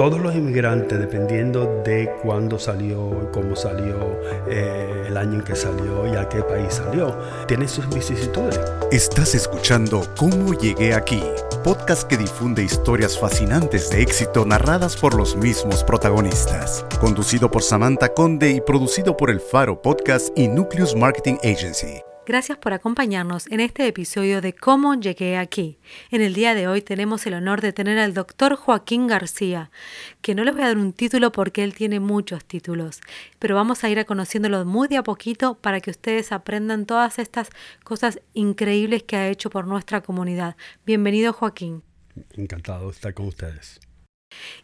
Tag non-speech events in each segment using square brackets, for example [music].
todos los inmigrantes, dependiendo de cuándo salió, cómo salió, eh, el año en que salió y a qué país salió, tienen sus vicisitudes. Estás escuchando Cómo llegué aquí, podcast que difunde historias fascinantes de éxito narradas por los mismos protagonistas. Conducido por Samantha Conde y producido por El Faro Podcast y Nucleus Marketing Agency. Gracias por acompañarnos en este episodio de Cómo llegué aquí. En el día de hoy tenemos el honor de tener al doctor Joaquín García, que no les voy a dar un título porque él tiene muchos títulos, pero vamos a ir a conociéndolo muy de a poquito para que ustedes aprendan todas estas cosas increíbles que ha hecho por nuestra comunidad. Bienvenido Joaquín. Encantado de estar con ustedes.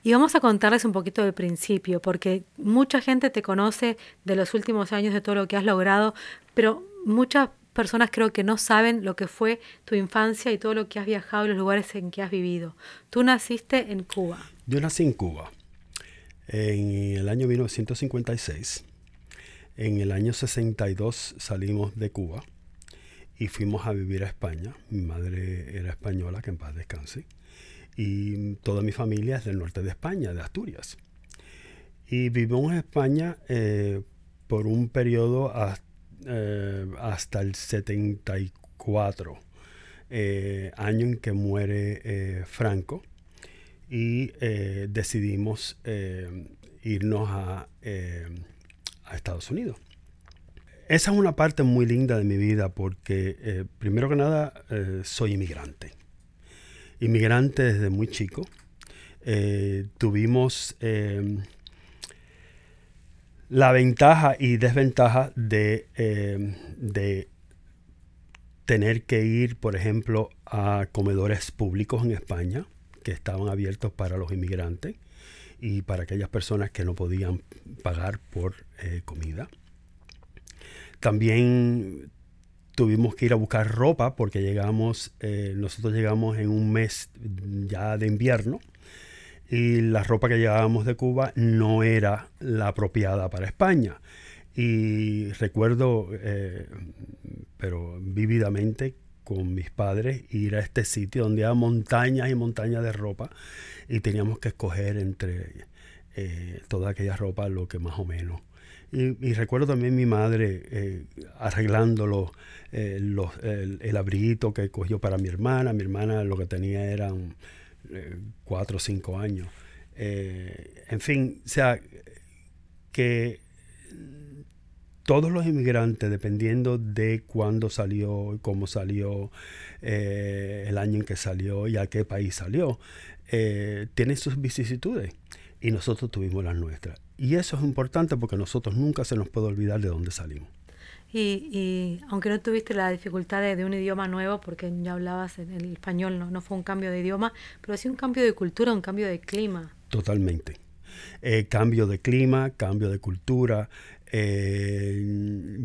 Y vamos a contarles un poquito del principio, porque mucha gente te conoce de los últimos años, de todo lo que has logrado, pero muchas personas creo que no saben lo que fue tu infancia y todo lo que has viajado y los lugares en que has vivido. Tú naciste en Cuba. Yo nací en Cuba en el año 1956. En el año 62 salimos de Cuba y fuimos a vivir a España. Mi madre era española, que en paz descanse. Y toda mi familia es del norte de España, de Asturias. Y vivimos en España eh, por un periodo hasta eh, hasta el 74, eh, año en que muere eh, Franco, y decidimos irnos a, a, Estados Unidos. Esa es una parte muy linda de mi vida porque, primero que nada, soy inmigrante. Inmigrante desde muy chico. tuvimos la ventaja y desventaja de, eh, de, tener que ir, por ejemplo, a comedores públicos en España, que estaban abiertos para los inmigrantes y para aquellas personas que no podían pagar por eh, comida. También tuvimos que ir a buscar ropa porque llegamos, eh, nosotros llegamos en un mes ya de invierno y la ropa que llevábamos de Cuba no era la apropiada para España. Y recuerdo, eh, pero vívidamente, con mis padres, ir a este sitio donde había montañas y montañas de ropa y teníamos que escoger entre eh, toda aquella ropa lo que más o menos. Y, recuerdo también mi madre eh, arreglando el, el abriguito que cogió para mi hermana. Mi hermana lo que tenía eran eh, cuatro o cinco años. Eh, en fin, o sea, que todos los inmigrantes, dependiendo de cuándo salió, cómo salió, eh, el año en que salió y a qué país salió, tienen sus vicisitudes. Y nosotros tuvimos las nuestras. Y eso es importante porque nosotros nunca se nos puede olvidar de dónde salimos. Y, aunque no tuviste la dificultad de, un idioma nuevo, porque ya hablabas en el español, no, no fue un cambio de idioma, pero sí un cambio de cultura, un cambio de clima. Totalmente. Eh, cambio de clima, cambio de cultura. Eh,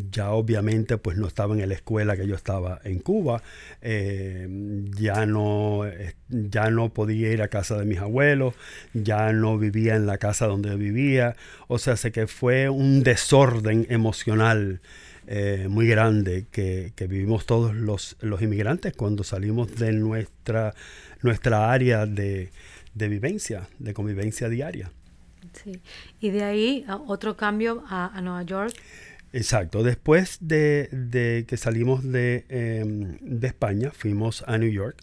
ya obviamente pues no estaba en la escuela que yo estaba en Cuba. Eh, ya, no, ya no podía ir a casa de mis abuelos. Ya no vivía en la casa donde vivía. O sea, sé que fue un desorden emocional eh, muy grande que, vivimos todos los, los, inmigrantes cuando salimos de nuestra, nuestra área de, vivencia, de convivencia diaria. Sí. Y de ahí otro cambio a, Nueva York. Exacto. Después de, que salimos de, em, de, España, fuimos a New York.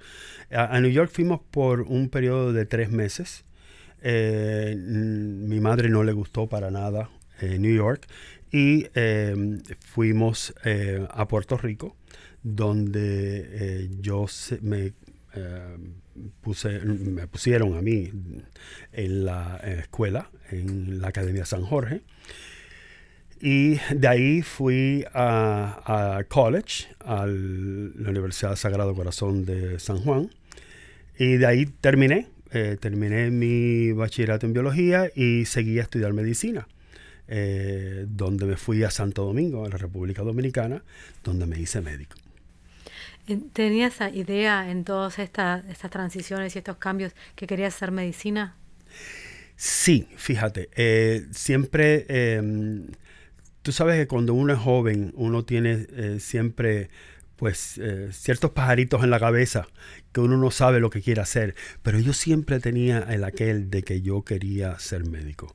A, New York fuimos por un periodo de tres meses. Eh, mi madre no le gustó para nada eh, New York y em, fuimos eh, a Puerto Rico, donde eh, yo me, em, puse, me pusieron a mí en la escuela, en la Academia San Jorge. Y de ahí fui a, college, a la Universidad Sagrado Corazón de San Juan. Y de ahí terminé, eh, terminé mi bachillerato en biología y seguí a estudiar medicina. Eh, donde me fui a Santo Domingo, en la República Dominicana, donde me hice médico. ¿Tenías esa idea en todas estas, transiciones y estos cambios que querías hacer medicina? Sí, fíjate, eh, siempre, em, tú sabes que cuando uno es joven, uno tiene eh, siempre pues eh, ciertos pajaritos en la cabeza que uno no sabe lo que quiere hacer, pero yo siempre tenía el aquel de que yo quería ser médico.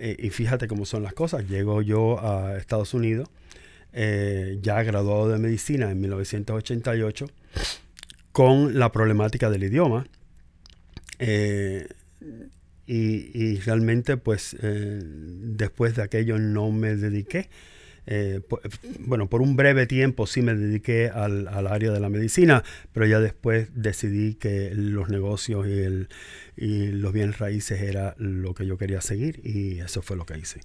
Eh, y fíjate cómo son las cosas. Llego yo a Estados Unidos, eh, ya graduado de medicina en 1988, con la problemática del idioma. y, realmente, pues, después de aquello no me dediqué eh, bueno, por un breve tiempo sí me dediqué al, área de la medicina, pero ya después decidí que los negocios y, los bienes raíces era lo que yo quería seguir y eso fue lo que hice.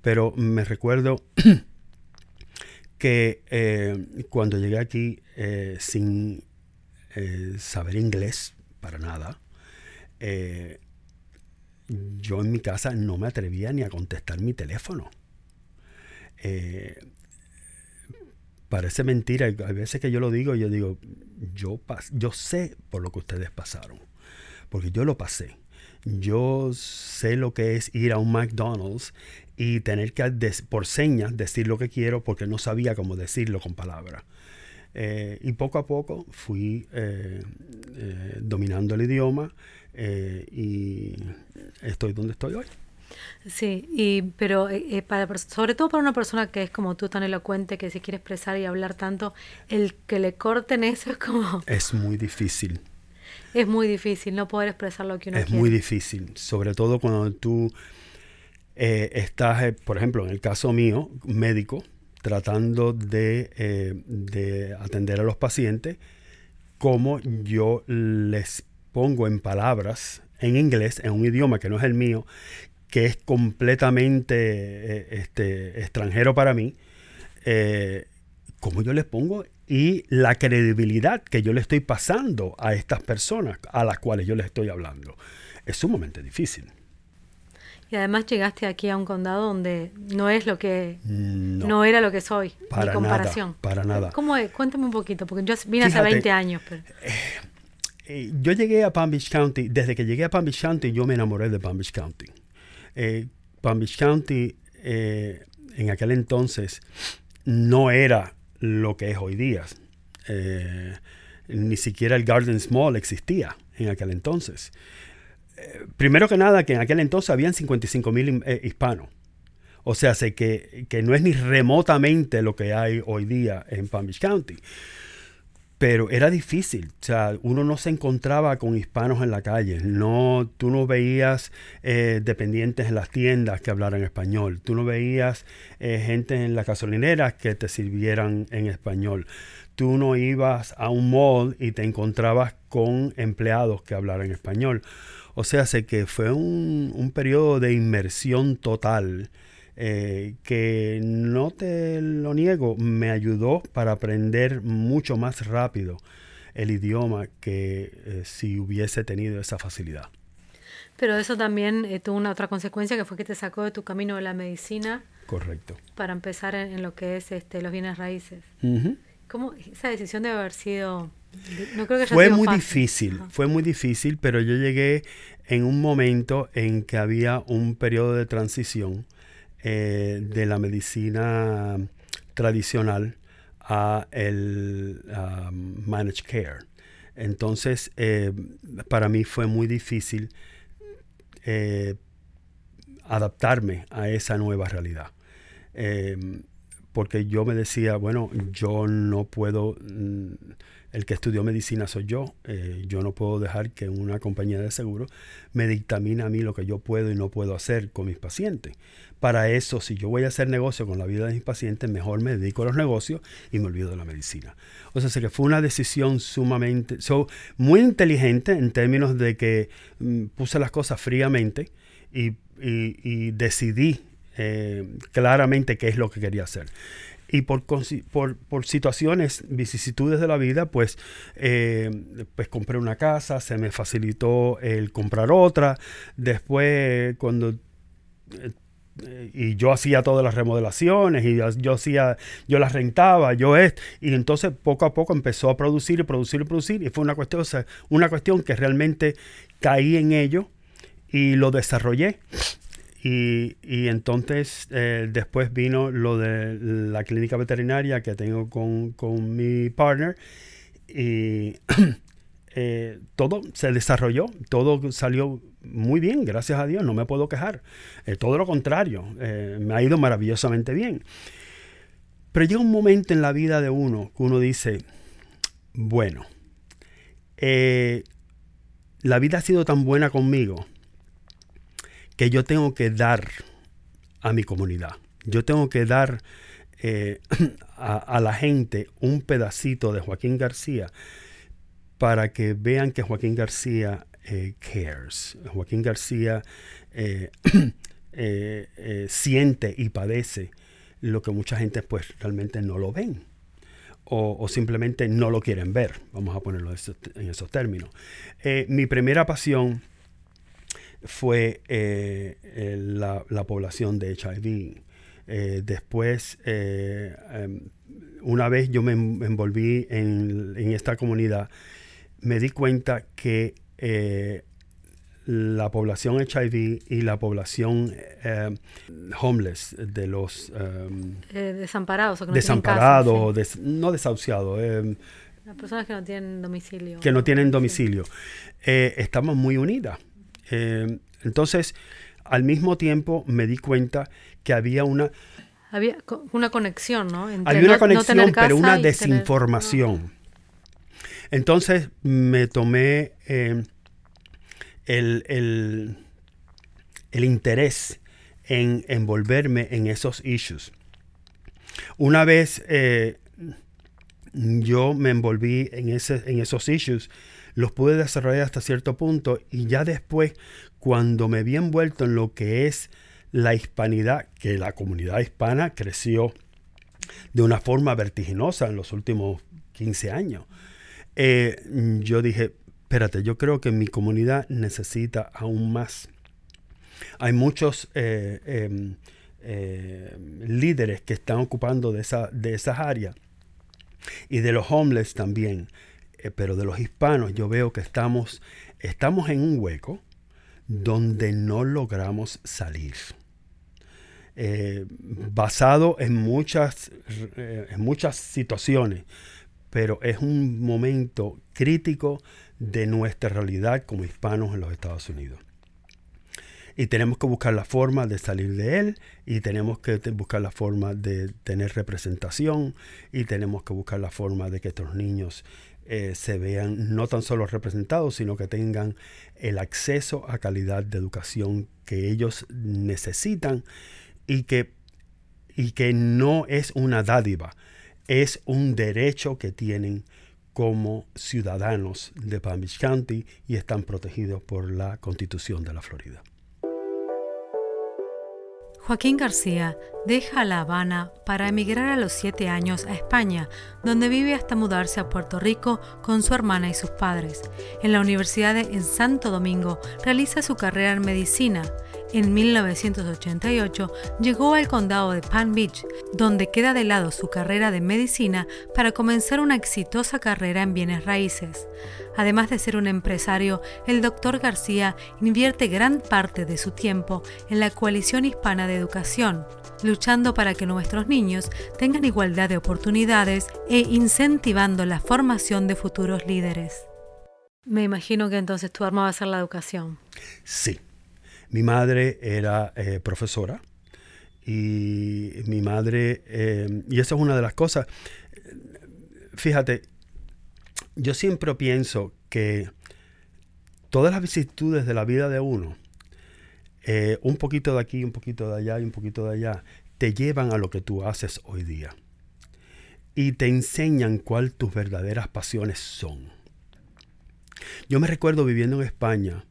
Pero me recuerdo [clears throat] que eh, cuando llegué aquí eh, sin saber inglés para nada, yo en mi casa no me atrevía ni a contestar mi teléfono. Eh, parece mentira. Hay veces que yo lo digo, yo digo, yo, yo sé por lo que ustedes pasaron, porque yo lo pasé. Yo sé lo que es ir a un McDonald's y tener que por señas decir lo que quiero porque no sabía cómo decirlo con palabras. Eh, y poco a poco fui eh, dominando el idioma y estoy donde estoy hoy. Sí, y, pero eh, eh, para, sobre todo para una persona que es como tú tan elocuente, que se quiere expresar y hablar tanto, el que le corten [laughs] eso es como... Es muy difícil. Es muy difícil no poder expresar lo que uno es quiere. Es muy difícil, sobre todo cuando tú eh, estás, por ejemplo, en el caso mío, médico, tratando de, de atender a los pacientes, como yo les pongo en palabras en inglés, en un idioma que no es el mío, que es completamente eh, este, extranjero para mí, eh, cómo yo les pongo y la credibilidad que yo le estoy pasando a estas personas a las cuales yo les estoy hablando. Es sumamente difícil. Y además llegaste aquí a un condado donde no es lo que no, era lo que soy, para comparación. Nada, para nada. ¿Cómo es? Cuéntame un poquito, porque yo vine hace 20 años. Eh, yo llegué a Palm Beach County, desde que llegué a Palm Beach County yo me enamoré de Palm Beach County. Eh, Palm Beach County eh, en aquel entonces no era lo que es hoy día. Eh, ni siquiera el Gardens Mall existía en aquel entonces. primero que nada, que en aquel entonces habían 55 mil hispanos. O sea, sé que, que, no es ni remotamente lo que hay hoy día en Palm Beach County pero era difícil. O sea, uno no se encontraba con hispanos en la calle. No, tú no veías eh, dependientes en las tiendas que hablaran español. Tú no veías eh, gente en las gasolineras que te sirvieran en español. Tú no ibas a un mall y te encontrabas con empleados que hablaran español. O sea, sé que fue un, un periodo de inmersión total eh, que no te lo niego, me ayudó para aprender mucho más rápido el idioma que eh, si hubiese tenido esa facilidad. Pero eso también eh, tuvo una otra consecuencia que fue que te sacó de tu camino de la medicina. Correcto. Para empezar en, lo que es este, los bienes raíces. ¿Cómo esa decisión debe haber sido? No creo que fue muy difícil, fue muy difícil, pero yo llegué en un momento en que había un periodo de transición eh, de la medicina tradicional a el managed care. Entonces, eh, para mí fue muy difícil eh, adaptarme a esa nueva realidad. porque yo me decía, bueno, yo no puedo, mm, el que estudió medicina soy yo, yo no puedo dejar que una compañía de seguro me dictamine a mí lo que yo puedo y no puedo hacer con mis pacientes. Para eso, si yo voy a hacer negocio con la vida de mis pacientes, mejor me dedico a los negocios y me olvido de la medicina. O sea, que fue una decisión sumamente, muy inteligente en términos de que mm, puse las cosas fríamente y, decidí eh, claramente qué es lo que quería hacer. Y por, por, situaciones, vicisitudes de la vida, pues, eh, pues compré una casa, se me facilitó el comprar otra. Después, cuando eh, y yo hacía todas las remodelaciones y yo hacía, yo las rentaba, yo es, y entonces poco a poco empezó a producir y producir y producir y fue una cuestión, una cuestión que realmente caí en ello y lo desarrollé Y, entonces eh, después vino lo de la clínica veterinaria que tengo con, con mi partner y [clears throat] eh, todo se desarrolló, todo salió muy bien, gracias a Dios, no me puedo quejar. Eh, todo lo contrario, me ha ido maravillosamente bien. Pero llega un momento en la vida de uno que uno dice, bueno, la vida ha sido tan buena conmigo que yo tengo que dar a mi comunidad. Yo tengo que dar eh, [clears throat] a, la gente un pedacito de Joaquín García para que vean que Joaquín García eh, cares. Joaquín García eh, [clears throat] siente y padece lo que mucha gente pues realmente no lo ven. O, simplemente no lo quieren ver, vamos a ponerlo en esos términos. mi primera pasión fue eh, la, población de HIV. Eh, después, eh, em, una vez yo me envolví en, esta comunidad, me di cuenta que la población HIV y la población homeless de los em, desamparados o no desamparados no desahuciados las personas que no tienen domicilio. que no tienen domicilio. Estamos muy unidas eh, entonces, al mismo tiempo me di cuenta que había una... Había una conexión, ¿no? había una conexión, pero una desinformación. Entonces me tomé eh, el, interés en envolverme en esos issues. Una vez eh, yo me envolví en, ese, en esos issues, los pude desarrollar hasta cierto punto y ya después, cuando me vi envuelto en lo que es la hispanidad, que la comunidad hispana creció de una forma vertiginosa en los últimos 15 años, eh, yo dije, espérate, yo creo que mi comunidad necesita aún más. Hay muchos eh, em, eh, líderes que están ocupando de, esa, de esas áreas y de los homeless también. Eh, pero de los hispanos yo veo que estamos, estamos en un hueco donde no logramos salir. Eh, basado en muchas, eh, en muchas situaciones, pero es un momento crítico de nuestra realidad como hispanos en los Estados Unidos. Y tenemos que buscar la forma de salir de él y tenemos que buscar la forma de tener representación y tenemos que buscar la forma de que estos niños eh, se vean no tan solo representados, sino que tengan el acceso a calidad de educación que ellos necesitan y que, y que no es una dádiva, es un derecho que tienen como ciudadanos de Palm Beach County y están protegidos por la Constitución de la Florida. Joaquín García deja La Habana para emigrar a los siete años a España, donde vive hasta mudarse a Puerto Rico con su hermana y sus padres. En la Universidad de en Santo Domingo realiza su carrera en medicina en 1988 llegó al condado de Palm Beach, donde queda de lado su carrera de medicina para comenzar una exitosa carrera en bienes raíces. Además de ser un empresario, el doctor García invierte gran parte de su tiempo en la Coalición Hispana de Educación, luchando para que nuestros niños tengan igualdad de oportunidades e incentivando la formación de futuros líderes. Me imagino que entonces tu arma va a ser la educación. Sí, mi madre era eh, profesora y mi madre, eh, y esa es una de las cosas, fíjate, yo siempre pienso que todas las vicisitudes de la vida de uno, eh, un poquito de aquí, un poquito de allá y un poquito de allá, te llevan a lo que tú haces hoy día. Y te enseñan cuál tus verdaderas pasiones son. Yo me recuerdo viviendo en España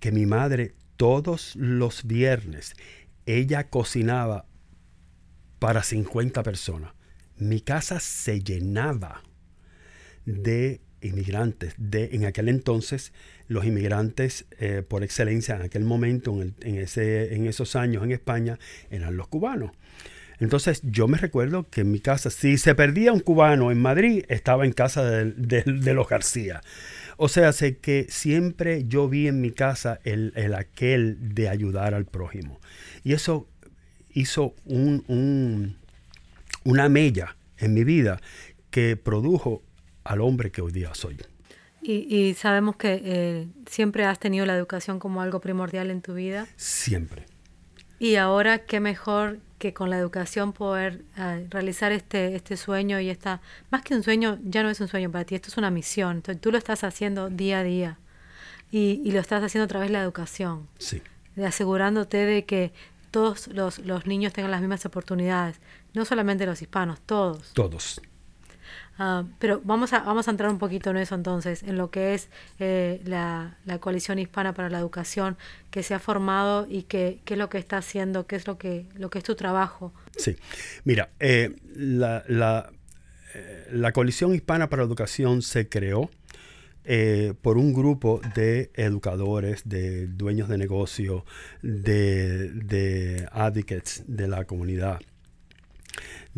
que mi madre todos los viernes ella cocinaba para 50 personas. Mi casa se llenaba de inmigrantes. De, en aquel entonces, los inmigrantes eh, por excelencia en aquel momento, en, ese, en esos años en España, eran los cubanos. Entonces yo me recuerdo que en mi casa, si se perdía un cubano en Madrid, estaba en casa de, de los García O sea, sé que siempre yo vi en mi casa el, aquel de ayudar al prójimo. Y eso hizo un, una mella en mi vida que produjo al hombre que hoy día soy. Y, sabemos que eh, siempre has tenido la educación como algo primordial en tu vida. Siempre. Y ahora, qué mejor que con la educación poder eh, realizar este, este sueño y esta, más que un sueño, ya no es un sueño para ti, esto es una misión. Entonces, tú lo estás haciendo día a día y, y lo estás haciendo a través de la educación. Sí. De asegurándote de que todos los, los niños tengan las mismas oportunidades, no solamente los hispanos, todos. Todos. Ah, pero vamos a, vamos a entrar un poquito en eso entonces, en lo que es eh, la, la, coalición hispana para la educación que se ha formado y qué es lo que está haciendo, qué es lo que, lo que es tu trabajo. Sí, mira, eh, la, la, eh, la, coalición hispana para la educación se creó por un grupo de educadores, de dueños de negocio, de, de advocates de la comunidad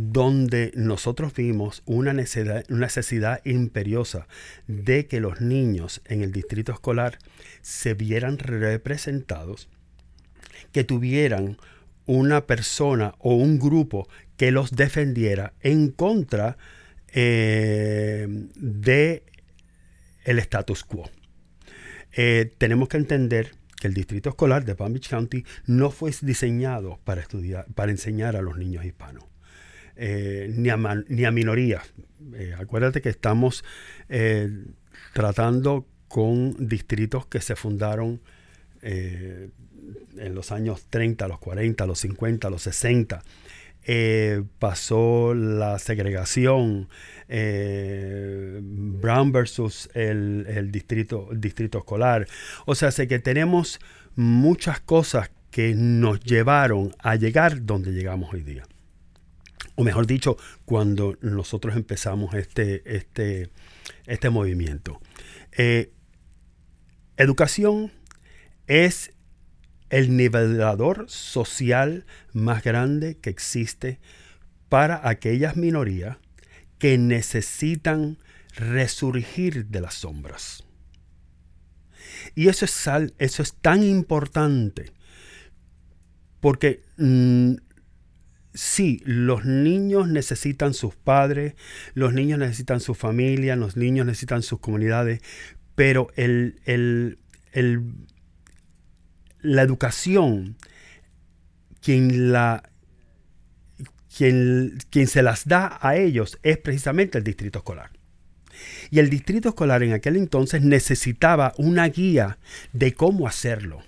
donde nosotros vimos una necesidad, imperiosa de que los niños en el distrito escolar se vieran representados, que tuvieran una persona o un grupo que los defendiera en contra eh, de el status quo. Eh, tenemos que entender que el distrito escolar de Palm Beach County no fue diseñado para estudiar, para enseñar a los niños hispanos. Eh, ni, a ni, a minorías. Eh, acuérdate que estamos eh, tratando con distritos que se fundaron en los años 30, los 40, los 50, los 60. pasó la segregación, Brown versus el, el, distrito, distrito escolar. O sea, sé que tenemos muchas cosas que nos llevaron a llegar donde llegamos hoy día o mejor dicho, cuando nosotros empezamos este, este, este movimiento. Eh, educación es el nivelador social más grande que existe para aquellas minorías que necesitan resurgir de las sombras. Y eso es, eso es tan importante porque mm, sí, los niños necesitan sus padres, los niños necesitan su familia, los niños necesitan sus comunidades, pero el, la educación, quien, la, quien, quien se las da a ellos es precisamente el distrito escolar. Y el distrito escolar en aquel entonces necesitaba una guía de cómo hacerlo,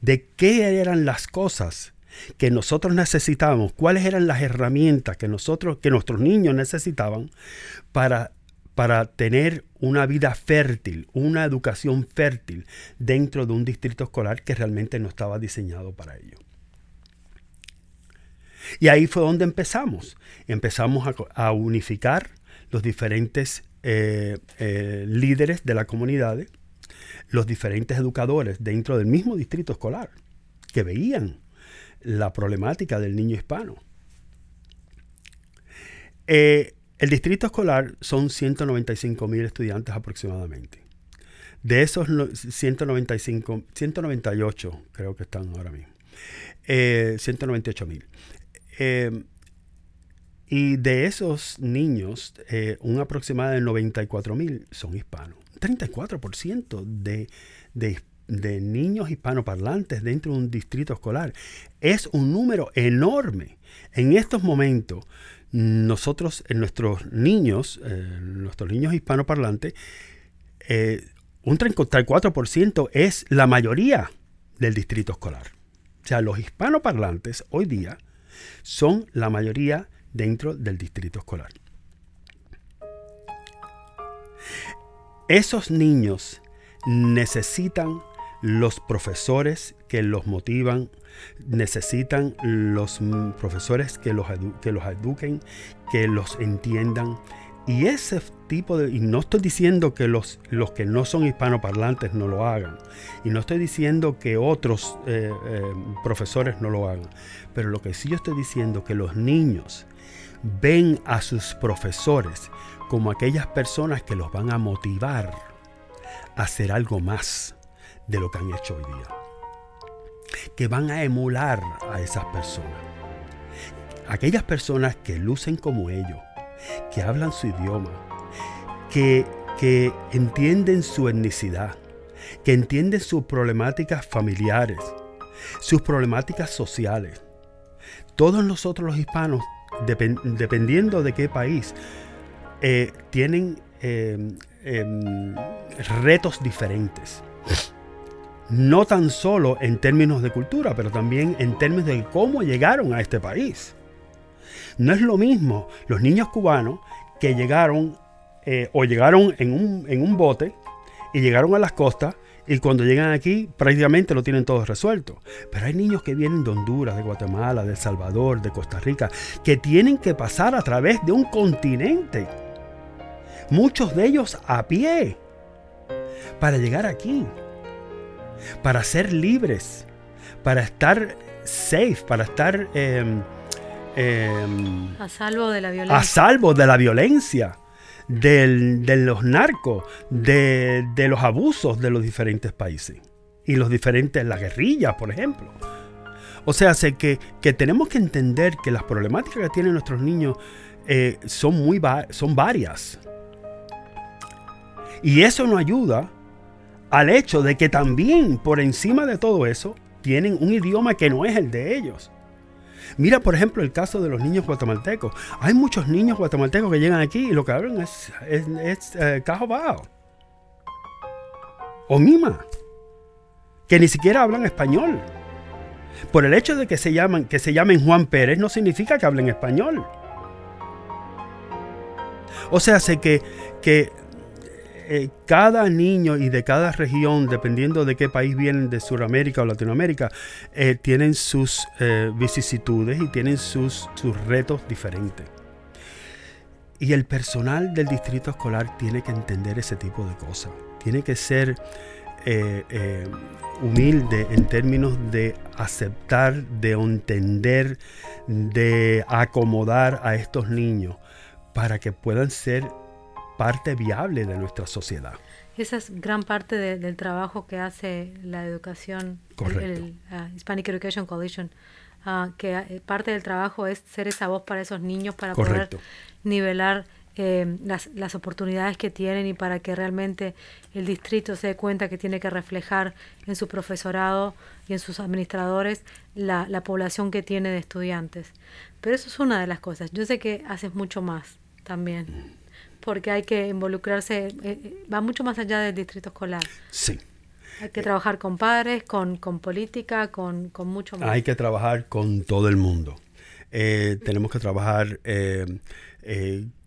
de qué eran las cosas que nosotros necesitábamos, cuáles eran las herramientas que nosotros, que nuestros niños necesitaban para, para tener una vida fértil, una educación fértil dentro de un distrito escolar que realmente no estaba diseñado para ello. Y ahí fue donde empezamos. Empezamos a, unificar los diferentes eh, eh, líderes de la comunidad, los diferentes educadores dentro del mismo distrito escolar, que veían la problemática del niño hispano. Eh, el distrito escolar son 195 mil estudiantes aproximadamente. De esos 195, 198 creo que están ahora mismo. 198 eh, mil. Eh, y de esos niños, un aproximado de 94 mil son hispanos. 34% de, de, de niños hispanoparlantes dentro de un distrito escolar. Es un número enorme. En estos momentos, nosotros, en nuestros niños, eh, nuestros niños hispanoparlantes, eh, un 34% es la mayoría del distrito escolar. O sea, los hispanoparlantes hoy día son la mayoría dentro del distrito escolar. Esos niños necesitan los profesores que los motivan, necesitan los profesores que los, que los eduquen, que los entiendan. Y ese tipo de... Y no estoy diciendo que los, los que no son hispanoparlantes no lo hagan. Y no estoy diciendo que otros eh, eh, profesores no lo hagan. Pero lo que sí yo estoy diciendo es que los niños ven a sus profesores como aquellas personas que los van a motivar hacer algo más de lo que han hecho hoy día. Que van a emular a esas personas. Aquellas personas que lucen como ellos, que hablan su idioma, que, que entienden su etnicidad, que entienden sus problemáticas familiares, sus problemáticas sociales. Todos nosotros los hispanos, dependiendo de qué país, eh, tienen eh, em, retos diferentes. No tan solo en términos de cultura, pero también en términos de cómo llegaron a este país. No es lo mismo los niños cubanos que llegaron eh, o llegaron en un, en un bote y llegaron a las costas y cuando llegan aquí prácticamente lo tienen todo resuelto. Pero hay niños que vienen de Honduras, de Guatemala, de El Salvador, de Costa Rica, que tienen que pasar a través de un continente. Muchos de ellos a pie. Para llegar aquí. Para ser libres. Para estar safe. Para estar... Em, em, a salvo de la violencia. A salvo de la violencia de los narcos, de, los abusos de los diferentes países y los diferentes, la guerrilla, por ejemplo. O sea, sé que, tenemos que entender que las problemáticas que tienen nuestros niños eh, son, muy son varias. Y eso nos ayuda al hecho de que también por encima de todo eso tienen un idioma que no es el de ellos. Mira, por ejemplo, el caso de los niños guatemaltecos. Hay muchos niños guatemaltecos que llegan aquí y lo que hablan es, es, eh, O Mima. Que ni siquiera hablan español. Por el hecho de que se, llaman, que se llamen Juan Pérez no significa que hablen español. O sea, sé que, que eh, cada niño y de cada región, dependiendo de qué país vienen, de Sudamérica o Latinoamérica, eh, tienen sus eh, vicisitudes y tienen sus, sus retos diferentes. Y el personal del distrito escolar tiene que entender ese tipo de cosas. Tiene que ser humilde en términos de aceptar, de entender, de acomodar a estos niños para que puedan ser parte viable de nuestra sociedad. Esa es gran parte del trabajo que hace la educación, el, ah, Hispanic Education Coalition, ah, que eh, parte del trabajo es ser esa voz para esos niños para poder nivelar eh, las, las, oportunidades que tienen y para que realmente el distrito se dé cuenta que tiene que reflejar en su profesorado y en sus administradores la, la población que tiene de estudiantes. Pero eso es una de las cosas. Yo sé que haces mucho más también. Porque hay que involucrarse, eh, eh, va mucho más allá del distrito escolar. Sí. Hay que trabajar con padres, con, política, con, mucho más. Hay que trabajar con todo el mundo. Eh, tenemos que trabajar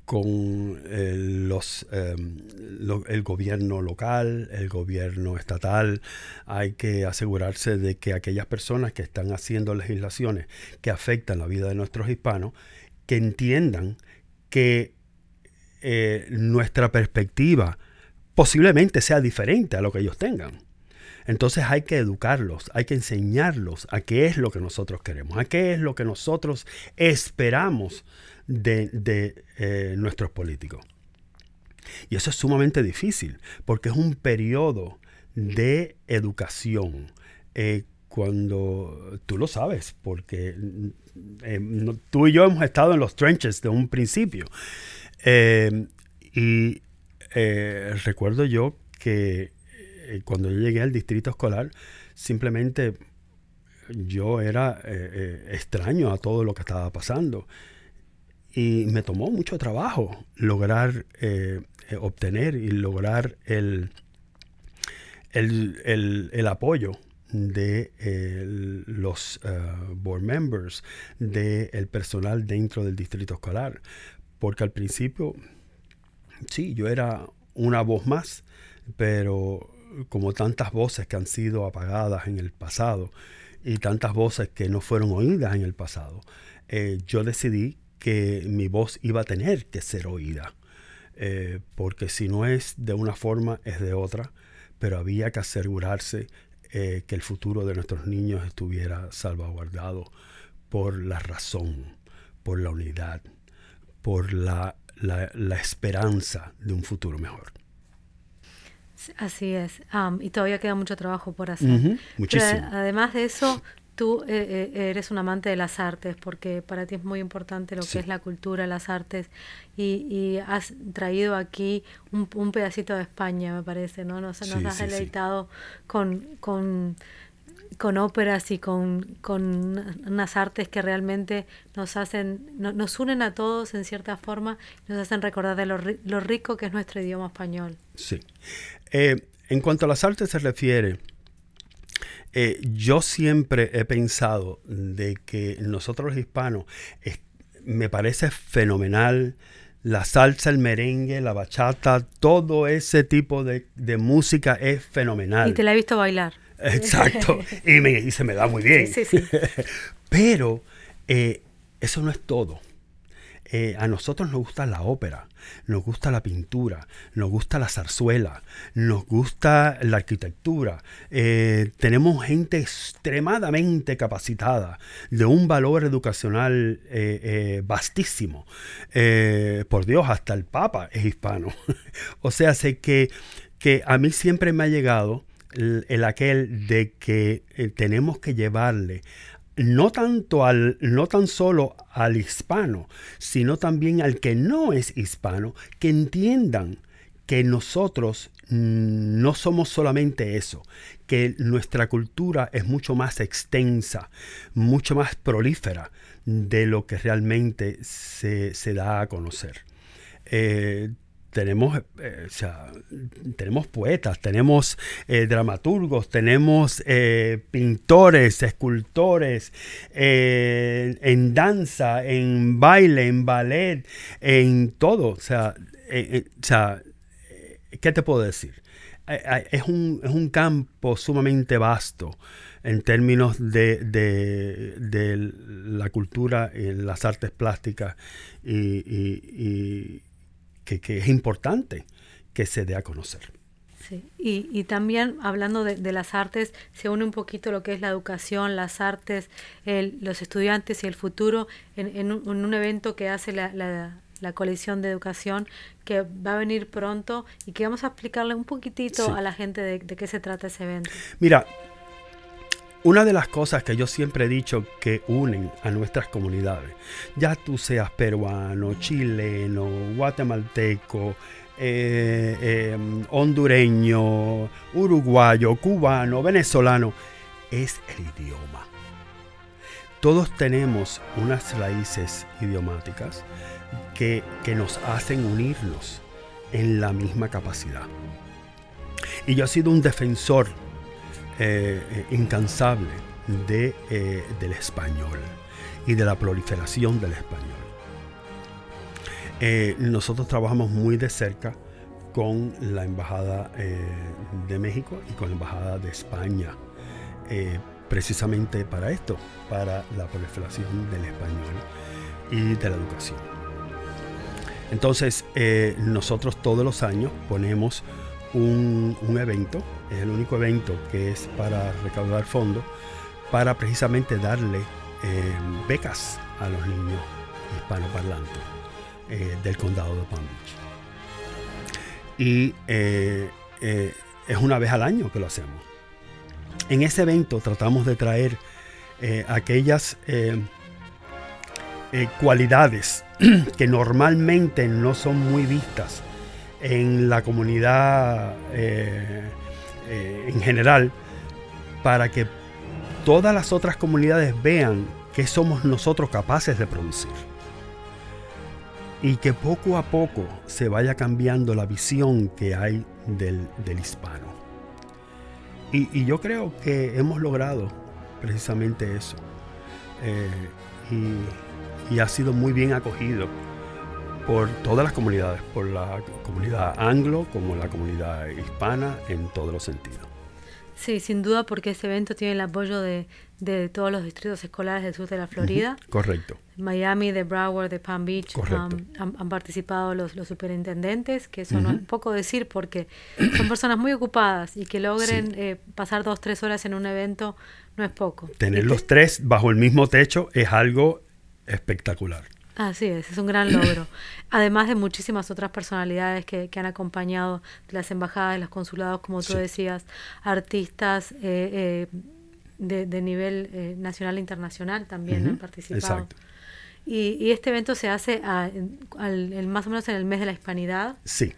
con los, el gobierno local, el gobierno estatal. Hay que asegurarse de que aquellas personas que están haciendo legislaciones que afectan la vida de nuestros hispanos, que entiendan que eh, nuestra perspectiva posiblemente sea diferente a lo que ellos tengan. Entonces hay que educarlos, hay que enseñarlos a qué es lo que nosotros queremos, a qué es lo que nosotros esperamos de, eh, nuestros políticos. Y eso es sumamente difícil, porque es un periodo de educación. Eh, cuando tú lo sabes, porque tú y yo hemos estado en los trenches de un principio. Eh, y eh, recuerdo yo que eh, cuando yo llegué al distrito escolar, simplemente yo era extraño a todo lo que estaba pasando. Y me tomó mucho trabajo lograr obtener y lograr el, el, apoyo de los board members, del personal dentro del distrito escolar. Porque al principio, sí, yo era una voz más, pero como tantas voces que han sido apagadas en el pasado y tantas voces que no fueron oídas en el pasado, eh, yo decidí que mi voz iba a tener que ser oída. Eh, porque si no es de una forma, es de otra, pero había que asegurarse eh, que el futuro de nuestros niños estuviera salvaguardado por la razón, por la unidad, por la, la, esperanza de un futuro mejor. Así es. y todavía queda mucho trabajo por hacer. muchísimo. además de eso, tú eh, eh, eres un amante de las artes, porque para ti es muy importante lo que es la cultura, las artes, y, has traído aquí un, pedacito de España, me parece, ¿no? Nos, has deleitado con, con, con, óperas y con, con, unas artes que realmente nos hacen, nos unen a todos en cierta forma, nos hacen recordar de lo, lo rico que es nuestro idioma español. Sí. Eh, en cuanto a las artes se refiere, eh, yo siempre he pensado de que nosotros los hispanos me parece fenomenal la salsa, el merengue, la bachata, todo ese tipo de, música es fenomenal. Y te la he visto bailar. Exacto, y, se me da muy bien. Sí, sí, [laughs] Pero eh, eso no es todo. Eh, a nosotros nos gusta la ópera, nos gusta la pintura, nos gusta la zarzuela, nos gusta la arquitectura. Eh, tenemos gente extremadamente capacitada, de un valor educacional eh, vastísimo. por Dios, hasta el Papa es hispano. [laughs] o sea, sé que, que a mí siempre me ha llegado el aquel de que tenemos que llevarle no tanto al, no tan solo al hispano, sino también al que no es hispano, que entiendan que nosotros no somos solamente eso, que nuestra cultura es mucho más extensa, mucho más prolífera de lo que realmente se, da a conocer. Eh, tenemos, eh, tenemos poetas, tenemos eh, dramaturgos, tenemos eh, pintores, escultores, en danza, en baile, en ballet, en todo. O sea, ¿qué te puedo decir? Es un, es un, campo sumamente vasto en términos de, de, la cultura y las artes plásticas y que, es importante que se dé a conocer. Sí. Y, también hablando de, las artes, se une un poquito lo que es la educación, las artes, los estudiantes y el futuro en, un, evento que hace la, la, colección de educación que va a venir pronto y que vamos a explicarle un poquitito a la gente de, de, qué se trata ese evento. Mira, una de las cosas que yo siempre he dicho que unen a nuestras comunidades, ya tú seas peruano, chileno, guatemalteco, eh, em, hondureño, uruguayo, cubano, venezolano, es el idioma. Todos tenemos unas raíces idiomáticas que, que nos hacen unirnos en la misma capacidad. Y yo he sido un defensor eh, eh, incansable eh, del español y de la proliferación del español. nosotros trabajamos muy de cerca con la Embajada de México y con la Embajada de España, precisamente para esto, para la proliferación del español y de la educación. Entonces, nosotros todos los años ponemos un, evento es el único evento que es para recaudar fondos para precisamente darle eh, becas a los niños hispanoparlantes eh, del condado de Palm Beach. Y eh, es una vez al año que lo hacemos. En ese evento tratamos de traer aquellas cualidades [clears throat] que normalmente no son muy vistas en la comunidad eh, en general para que todas las otras comunidades vean que somos nosotros capaces de producir. Y que poco a poco se vaya cambiando la visión que hay del, hispano. Y, yo creo que hemos logrado precisamente eso. Eh, y ha sido muy bien acogido por todas las comunidades, por la comunidad anglo como la comunidad hispana en todos los sentidos. Sí, sin duda porque este evento tiene el apoyo de, de todos los distritos escolares del sur de la Florida. Correcto. Miami, de Broward, de Palm Beach um, han, participado los, los, superintendentes, que eso no es poco decir porque son personas muy ocupadas y que logren eh, pasar dos, tres horas en un evento no es poco. Tener los tres bajo el mismo techo es algo espectacular. Así es, es un gran logro. [coughs] Además de muchísimas otras personalidades que, han acompañado de las embajadas, de los consulados, como tú decías, artistas eh, eh, de, nivel eh, nacional e internacional también han participado. Exacto. Y, este evento se hace más o menos en el mes de la hispanidad. Sí.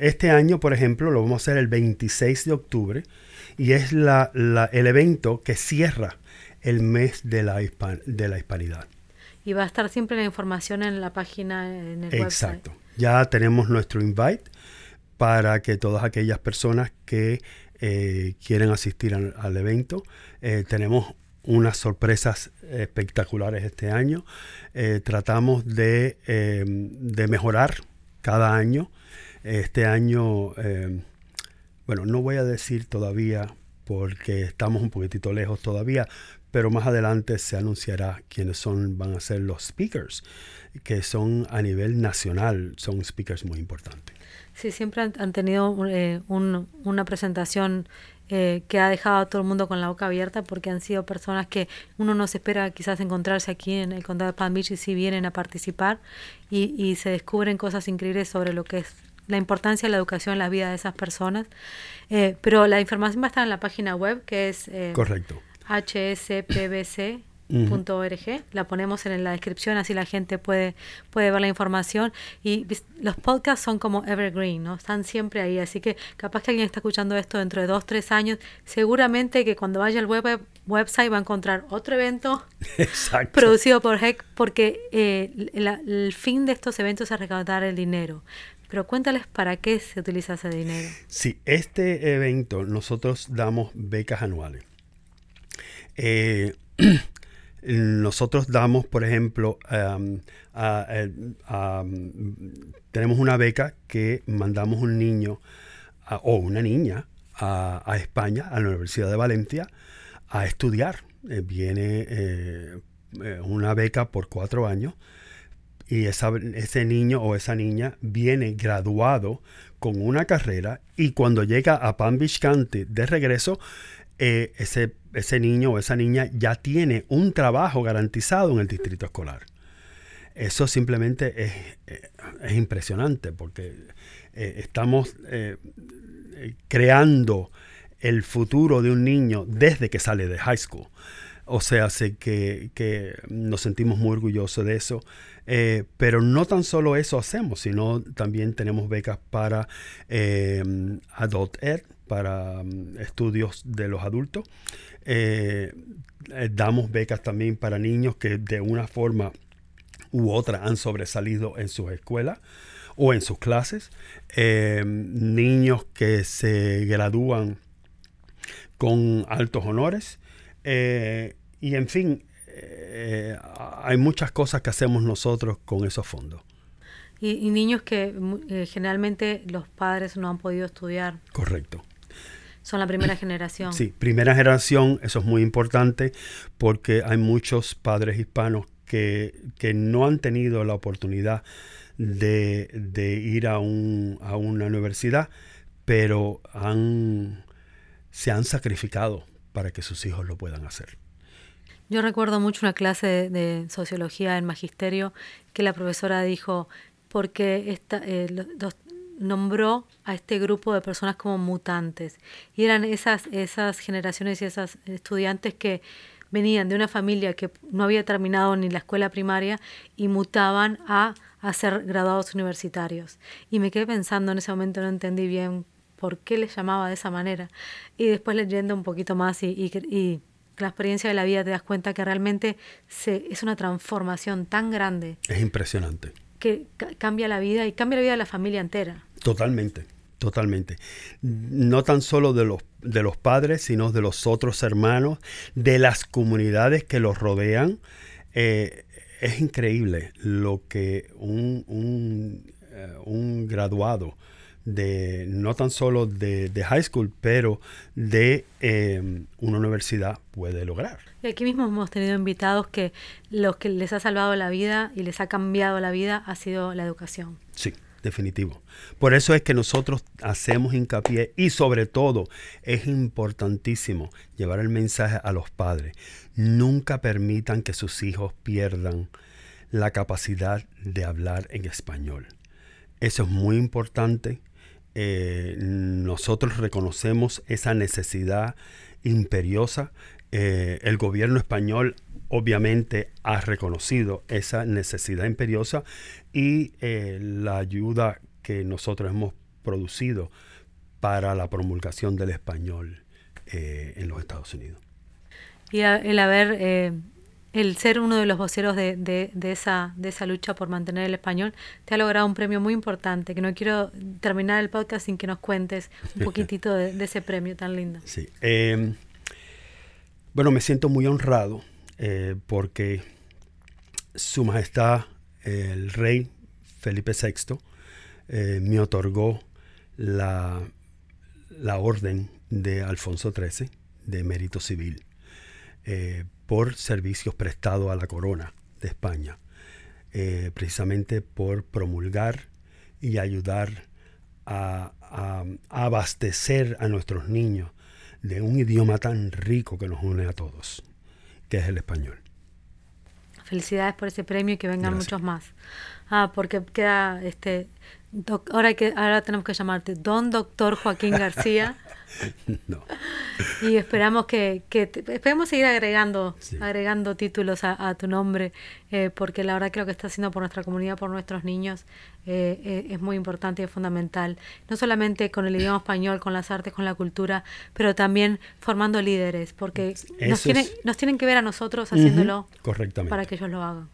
Este año, por ejemplo, lo vamos a hacer el 26 de octubre y es la, el evento que cierra el mes de la, de la hispanidad. Y va a estar siempre la información en la página, en el Exacto. Ya tenemos nuestro invite para que todas aquellas personas que eh, quieren asistir al, evento, eh, tenemos unas sorpresas espectaculares este año. Eh, tratamos de, de, mejorar cada año. Este año, bueno, no voy a decir todavía porque estamos un poquitito lejos todavía, pero más adelante se anunciará quiénes son, van a ser los speakers, que son a nivel nacional, son speakers muy importantes. Sí, siempre han, tenido eh, una presentación eh, que ha dejado a todo el mundo con la boca abierta porque han sido personas que uno no se espera quizás encontrarse aquí en el condado de Palm Beach y sí vienen a participar y, y se descubren cosas increíbles sobre lo que es la importancia de la educación en la vida de esas personas. Eh, pero la información va a estar en la página web que es... Correcto hspbc.org. La ponemos en la descripción, así la gente puede, puede ver la información. Y los podcasts son como evergreen, ¿no? Están siempre ahí. Así que capaz que alguien está escuchando esto dentro de dos, tres años. Seguramente que cuando vaya al web, website va a encontrar otro evento [laughs] producido por HEC, porque eh, el fin de estos eventos es recaudar el dinero. Pero cuéntales para qué se utiliza ese dinero. Sí, este evento nosotros damos becas anuales. Eh, [clears throat] nosotros damos, por ejemplo, tenemos una beca que mandamos un niño o una niña a, España, a la Universidad de Valencia, a estudiar. Eh, viene eh, una beca por cuatro años y ese niño o esa niña viene graduado con una carrera y cuando llega a Palm Beach de regreso, ese ese niño o esa niña ya tiene un trabajo garantizado en el distrito escolar. Eso simplemente es, eh, impresionante porque eh, estamos eh, creando el futuro de un niño desde que sale de high school. O sea, sé que, que nos sentimos muy orgullosos de eso. pero no tan solo eso hacemos, sino también tenemos becas para Adult Ed, para mm, estudios de los adultos. Eh, eh, damos becas también para niños que de una forma u otra han sobresalido en sus escuelas o en sus clases. Eh, niños que se gradúan con altos honores. y en fin, hay muchas cosas que hacemos nosotros con esos fondos. y niños que generalmente los padres no han podido estudiar. Correcto. Son la primera generación. Sí, primera generación, eso es muy importante porque hay muchos padres hispanos que, no han tenido la oportunidad de, ir a, un, a, una universidad, pero han, se han sacrificado para que sus hijos lo puedan hacer. Yo recuerdo mucho una clase de, sociología en magisterio que la profesora dijo, porque esta, eh, los, nombró a este grupo de personas como mutantes. Y eran esas, esas generaciones y esas estudiantes que venían de una familia que no había terminado ni la escuela primaria y mutaban a, a ser graduados universitarios. Y me quedé pensando en ese momento, no entendí bien por qué les llamaba de esa manera. Y después leyendo un poquito más y, y, la experiencia de la vida te das cuenta que realmente se, es una transformación tan grande. Es impresionante. Que cambia la vida y cambia la vida de la familia entera. Totalmente, totalmente. No tan solo de los, de los padres, sino de los otros hermanos, de las comunidades que los rodean. Eh, es increíble lo que un, un, eh, un graduado de no tan solo de, high school, pero de em, una universidad puede lograr. Y aquí mismo hemos tenido invitados que lo que les ha salvado la vida y les ha cambiado la vida ha sido la educación. Sí definitivo. Por eso es que nosotros hacemos hincapié y sobre todo es importantísimo llevar el mensaje a los padres. Nunca permitan que sus hijos pierdan la capacidad de hablar en español. Eso es muy importante. Eh, nosotros reconocemos esa necesidad imperiosa. Eh, el gobierno español obviamente ha reconocido esa necesidad imperiosa y eh, la ayuda que nosotros hemos producido para la promulgación del español en los Estados Unidos. Y el haber el ser uno de los voceros de, de, esa, de esa lucha por mantener el español, te ha logrado un premio muy importante, que no quiero terminar el podcast sin que nos cuentes un poquitito de, ese premio tan lindo. Sí. Em, bueno, me siento muy honrado eh, porque Su Majestad el Rey Felipe VI eh, me otorgó la, la orden de Alfonso XIII de mérito civil. Eh, por servicios prestados a la corona de España, eh, precisamente por promulgar y ayudar a, abastecer a nuestros niños de un idioma tan rico que nos une a todos, que es el español. Felicidades por ese premio y que vengan muchos más. Ah, porque queda este ahora que ahora tenemos que llamarte Don Doctor Joaquín García. [laughs] no. Y esperamos que, que esperemos seguir agregando, agregando títulos a, tu nombre, eh, porque la verdad que lo que está haciendo por nuestra comunidad, por nuestros niños, eh, eh, es muy importante y es fundamental. No solamente con el idioma español, con las artes, con la cultura, pero también formando líderes, porque nos, tienen, nos tienen que ver a nosotros haciéndolo correctamente. para que ellos lo hagan.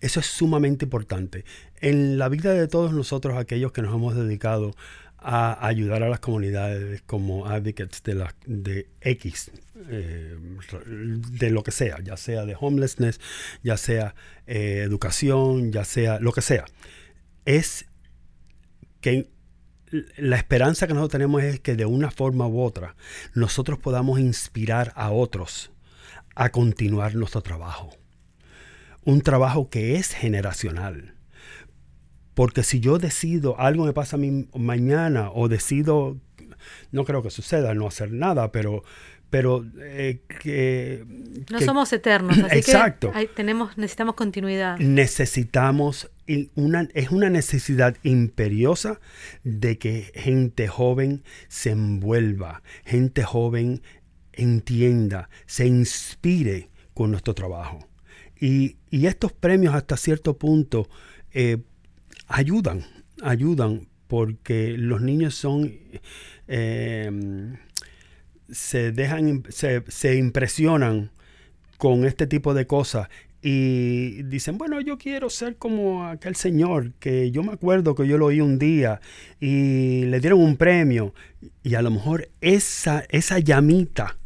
Eso es sumamente importante. En la vida de todos nosotros, aquellos que nos hemos dedicado a ayudar a las comunidades como advocates de, la, de X, eh, de lo que sea, ya sea de homelessness, ya sea eh, educación, ya sea lo que sea, es que la esperanza que nosotros tenemos es que de una forma u otra nosotros podamos inspirar a otros a continuar nuestro trabajo. Un trabajo que es generacional porque si yo decido, algo me pasa a mí mañana o decido, no creo que suceda, no hacer nada, pero, pero eh, que... No somos eternos, [clears throat] así exacto. que tenemos, necesitamos continuidad. Necesitamos, una, es una necesidad imperiosa de que gente joven se envuelva, gente joven entienda, se inspire con nuestro trabajo. Y, estos premios hasta cierto punto eh, ayudan, ayudan, porque los niños son, em, se dejan, se, se impresionan con este tipo de cosas y dicen, bueno, yo quiero ser como aquel señor que yo me acuerdo que yo lo oí un día y le dieron un premio y a lo mejor esa, esa llamita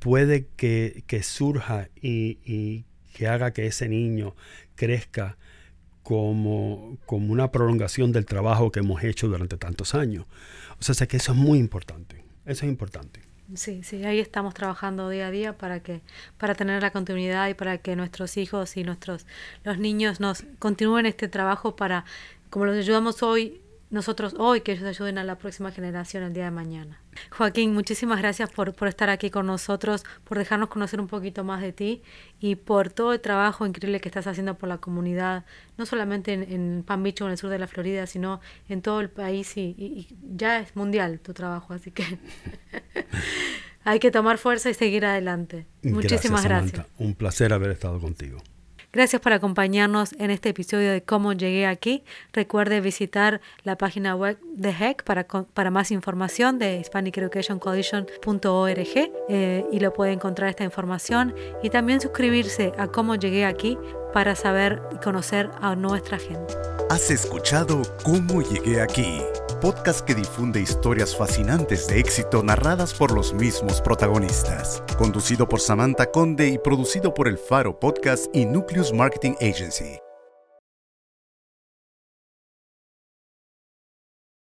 puede que, surja y, y, que haga que ese niño crezca como, como una prolongación del trabajo que hemos hecho durante tantos años. O sea, sé que eso es muy importante. Eso es importante. Sí, sí, ahí estamos trabajando día a día para que para tener la continuidad y para que nuestros hijos y nuestros los niños nos continúen este trabajo para como los ayudamos hoy nosotros hoy, que ellos ayuden a la próxima generación el día de mañana. Joaquín, muchísimas gracias por, por estar aquí con nosotros, por dejarnos conocer un poquito más de ti y por todo el trabajo increíble que estás haciendo por la comunidad, no solamente en, en Palm Beach o en el sur de la Florida, sino en todo el país y, ya es mundial tu trabajo, así que [laughs] hay que tomar fuerza y seguir adelante. Muchísimas gracias. Un placer haber estado contigo. Gracias por acompañarnos en este episodio de Cómo llegué aquí. Recuerde visitar la página web de HEC para, para más información de hispaniceducationcoalition.org eh, y lo puede encontrar esta información y también suscribirse a Cómo llegué aquí para saber y conocer a nuestra gente. Has escuchado Cómo llegué aquí, podcast que difunde historias fascinantes de éxito narradas por los mismos protagonistas, conducido por Samantha Conde y producido por El Faro Podcast y Nucleus Marketing Agency.